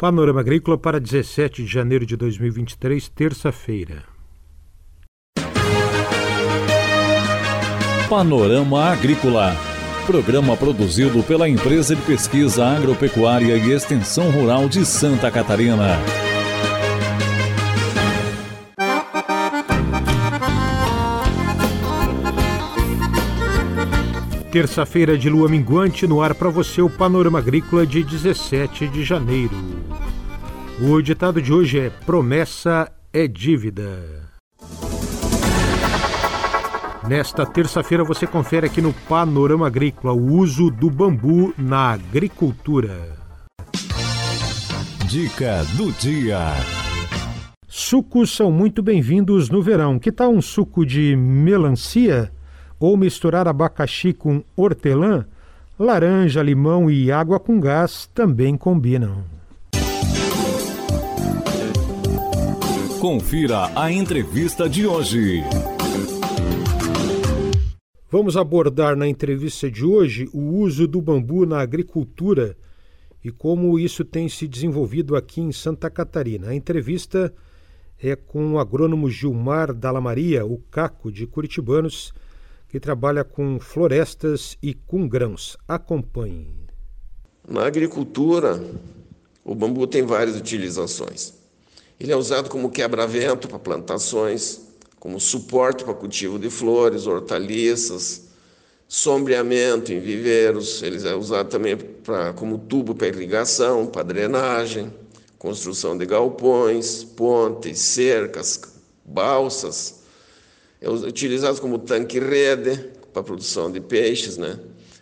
Panorama Agrícola para 17 de janeiro de 2023, terça-feira. Panorama Agrícola. Programa produzido pela Empresa de Pesquisa Agropecuária e Extensão Rural de Santa Catarina. Terça-feira de lua minguante no ar para você o Panorama Agrícola de 17 de janeiro. O ditado de hoje é: promessa é dívida. Nesta terça-feira você confere aqui no Panorama Agrícola o uso do bambu na agricultura. Dica do dia. Sucos são muito bem-vindos no verão. Que tal um suco de melancia? Ou misturar abacaxi com hortelã, laranja, limão e água com gás também combinam. Confira a entrevista de hoje. Vamos abordar na entrevista de hoje o uso do bambu na agricultura e como isso tem se desenvolvido aqui em Santa Catarina. A entrevista é com o agrônomo Gilmar Dalamaria, o Caco de Curitibanos, que trabalha com florestas e com grãos. Acompanhe. Na agricultura, o bambu tem várias utilizações. Ele é usado como quebra-vento para plantações, como suporte para cultivo de flores, hortaliças, sombreamento em viveiros. Ele é usado também pra, como tubo para irrigação, para drenagem, construção de galpões, pontes, cercas, balsas é utilizado como tanque-rede para produção de peixes, né?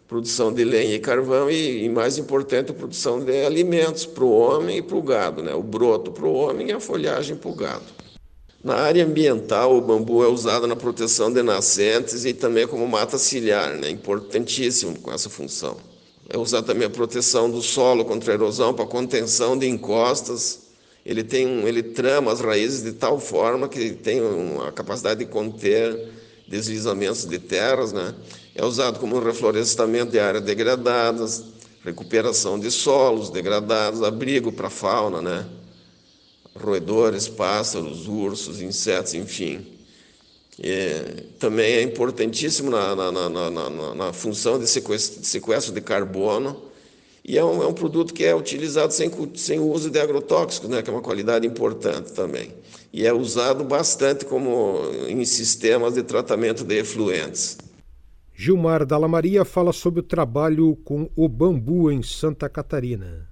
produção de lenha e carvão e, e mais importante, a produção de alimentos para o homem e para o gado, né? o broto para o homem e a folhagem para o gado. Na área ambiental, o bambu é usado na proteção de nascentes e também como mata ciliar, né? importantíssimo com essa função. É usado também a proteção do solo contra a erosão, para contenção de encostas ele tem um, ele trama as raízes de tal forma que tem a capacidade de conter deslizamentos de terras, né? É usado como reflorestamento de áreas degradadas, recuperação de solos degradados, abrigo para fauna, né? Roedores, pássaros, ursos, insetos, enfim. E também é importantíssimo na, na, na, na, na função de sequestro, de sequestro de carbono e é um, é um produto que é utilizado sem, sem uso de agrotóxicos, né, que é uma qualidade importante também. E é usado bastante como em sistemas de tratamento de efluentes. Gilmar Dalla Maria fala sobre o trabalho com o bambu em Santa Catarina.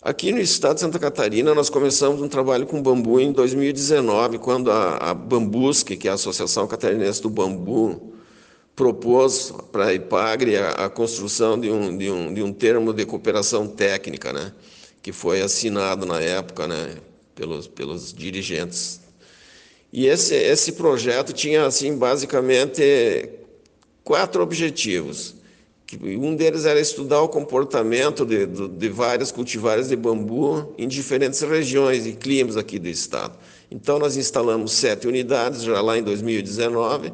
Aqui no estado de Santa Catarina, nós começamos um trabalho com bambu em 2019, quando a, a Bambusque, que é a Associação Catarinense do Bambu, propôs para a IPAGRE a, a construção de um, de, um, de um termo de cooperação técnica, né, que foi assinado na época né, pelos, pelos dirigentes. E esse, esse projeto tinha, assim, basicamente, quatro objetivos. Um deles era estudar o comportamento de, de, de várias cultivares de bambu em diferentes regiões e climas aqui do estado. Então, nós instalamos sete unidades já lá em 2019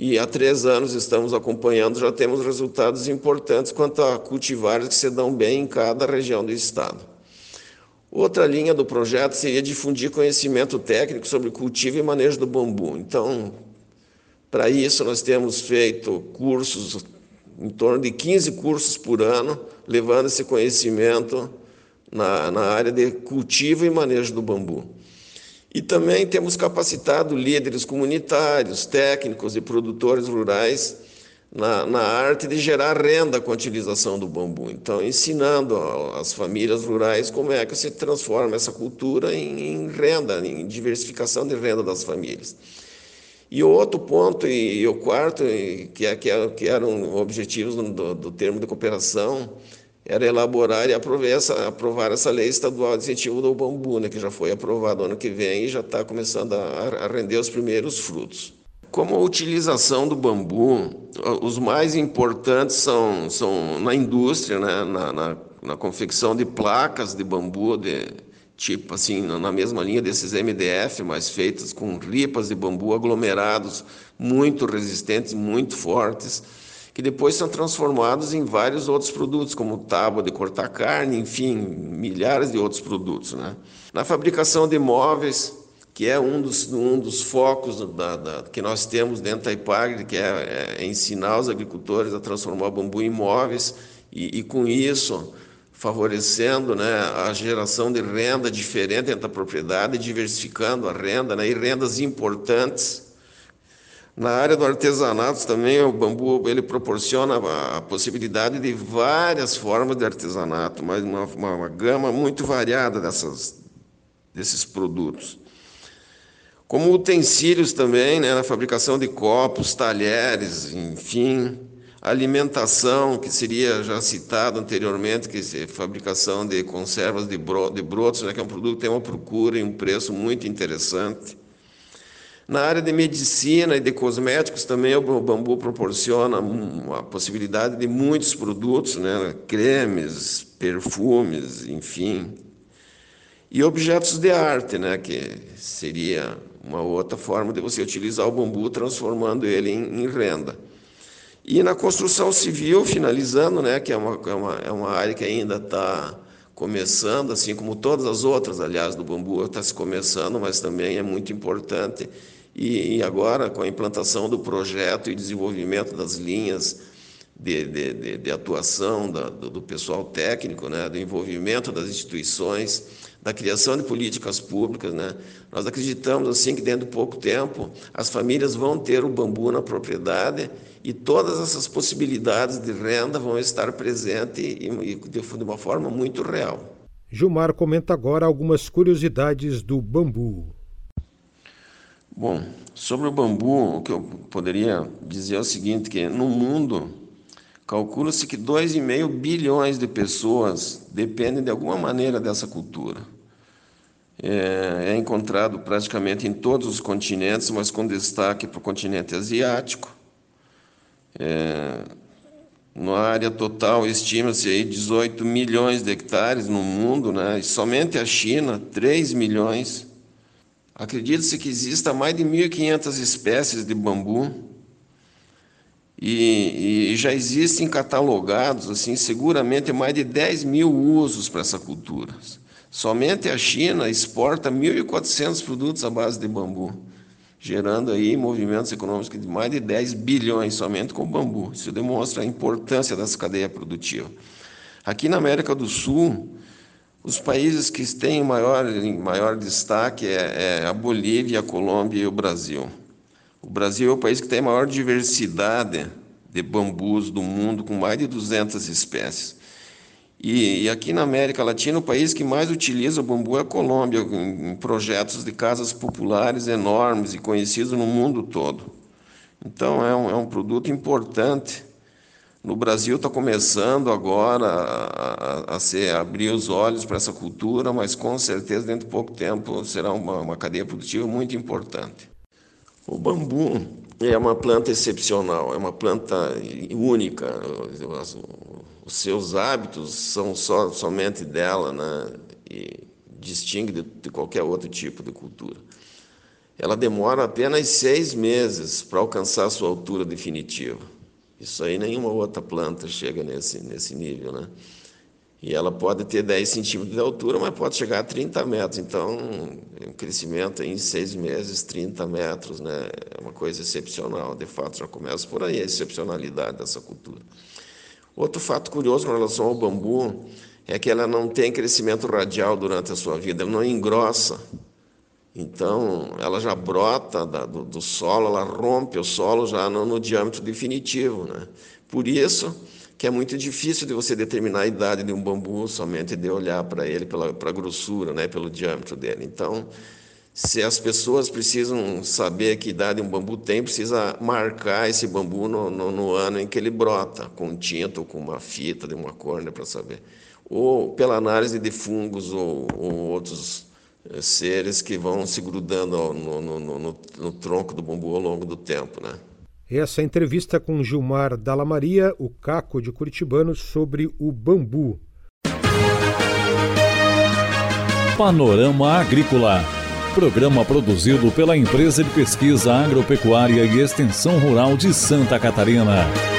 e há três anos estamos acompanhando, já temos resultados importantes quanto a cultivares que se dão bem em cada região do estado. Outra linha do projeto seria difundir conhecimento técnico sobre cultivo e manejo do bambu. Então, para isso, nós temos feito cursos, em torno de 15 cursos por ano, levando esse conhecimento na, na área de cultivo e manejo do bambu. E também temos capacitado líderes comunitários, técnicos e produtores rurais na, na, arte de gerar renda com a utilização do bambu. Então, ensinando as famílias rurais como é que se transforma essa cultura em, em renda, em diversificação de renda das famílias. E outro ponto, e, e o quarto, que, é, que, é, que eram objetivos do, do termo de cooperação, era elaborar e aprovar essa, lei estadual de incentivo do bambu, né, que já foi aprovado ano que vem e já está começando a, a render os primeiros frutos. Como a utilização do bambu, os mais importantes são, são na indústria, né, na, na, na confecção de placas de bambu, de, tipo assim, na mesma linha desses MDF, mas feitas com ripas de bambu aglomerados, muito resistentes, muito fortes que depois são transformados em vários outros produtos, como tábua de cortar carne, enfim, milhares de outros produtos. Né? Na fabricação de móveis, que é um dos, um dos focos da, da, que nós temos dentro da IPAGRE, que é, é, ensinar os agricultores a transformar bambu em móveis e, e com isso favorecendo né, a geração de renda diferente dentro da propriedade, diversificando a renda né, e rendas importantes na área do artesanato também o bambu ele proporciona a possibilidade de várias formas de artesanato, mas uma, uma, uma gama muito variada dessas, desses produtos. Como utensílios também, né, na fabricação de copos, talheres, enfim, alimentação, que seria já citado anteriormente, que é fabricação de conservas de, bro, de brotos, né, que é um produto que tem uma procura e um preço muito interessante. Na área de medicina e de cosméticos também o bambu proporciona a possibilidade de muitos produtos, né? cremes, perfumes, enfim. E objetos de arte, né? que seria uma outra forma de você utilizar o bambu transformando ele em, em renda. E na construção civil, finalizando, né? que é uma, é uma, é uma área que ainda está começando, assim como todas as outras, aliás, do bambu está se começando, mas também é muito importante e, agora, com a implantação do projeto e desenvolvimento das linhas de, de, de, de atuação da, do, do, pessoal técnico, né, do envolvimento das instituições, da criação de políticas públicas, né, nós acreditamos assim que dentro de pouco tempo as famílias vão ter o bambu na propriedade e todas essas possibilidades de renda vão estar presentes e, e de uma forma muito real. Gilmar comenta agora algumas curiosidades do bambu. Bom, sobre o bambu, o que eu poderia dizer é o seguinte, que no mundo calcula-se que 2,5 bilhões de pessoas dependem de alguma maneira dessa cultura. É, é encontrado praticamente em todos os continentes, mas com destaque para o continente asiático. É, na área total, estima-se aí 18 milhões de hectares no mundo, né? e somente a China, 3 milhões. Acredita-se que exista mais de 1.500 espécies de bambu e, e, já existem catalogados, assim, seguramente mais de 10 mil usos para essa cultura. Somente a China exporta 1.400 produtos à base de bambu, gerando aí movimentos econômicos de mais de 10 bilhões somente com bambu. Isso demonstra a importância dessa cadeia produtiva. Aqui na América do Sul, os países que têm maior, maior destaque é, é a Bolívia, a Colômbia e o Brasil. O Brasil é o país que tem a maior diversidade de bambus do mundo, com mais de 200 espécies. E, e, aqui na América Latina, o país que mais utiliza o bambu é a Colômbia, em, em projetos de casas populares enormes e conhecidos no mundo todo. Então, é um, é um produto importante no Brasil está começando agora a, a, a, ser, a abrir os olhos para essa cultura, mas com certeza dentro de pouco tempo será uma, uma cadeia produtiva muito importante. O bambu é uma planta excepcional, é uma planta única. Os, seus hábitos são só, somente dela, né? E distingue de, de qualquer outro tipo de cultura. Ela demora apenas seis meses para alcançar sua altura definitiva. Isso aí nenhuma outra planta chega nesse, nesse nível, né? E ela pode ter 10 centímetros de altura, mas pode chegar a 30 metros. Então, um crescimento em seis meses, 30 metros, né? É uma coisa excepcional. De fato, já começa por aí a excepcionalidade dessa cultura. Outro fato curioso com relação ao bambu é que ela não tem crescimento radial durante a sua vida, ela não engrossa. Então, ela já brota da, do, do, solo, ela rompe o solo já no, no, diâmetro definitivo. Né? Por isso que é muito difícil de você determinar a idade de um bambu somente de olhar para ele, pela, pela grossura, né? pelo diâmetro dele. Então, se as pessoas precisam saber que idade um bambu tem, precisa marcar esse bambu no, no, no ano em que ele brota, com tinta ou com uma fita de uma córnea para saber. Ou pela análise de fungos ou, ou outros seres que vão se grudando no, no, no, no, tronco do bambu ao longo do tempo. Né? Essa entrevista com Gilmar Dalla Maria, o Caco de Curitibano, sobre o bambu. Panorama Agrícola. Programa produzido pela Empresa de Pesquisa Agropecuária e Extensão Rural de Santa Catarina.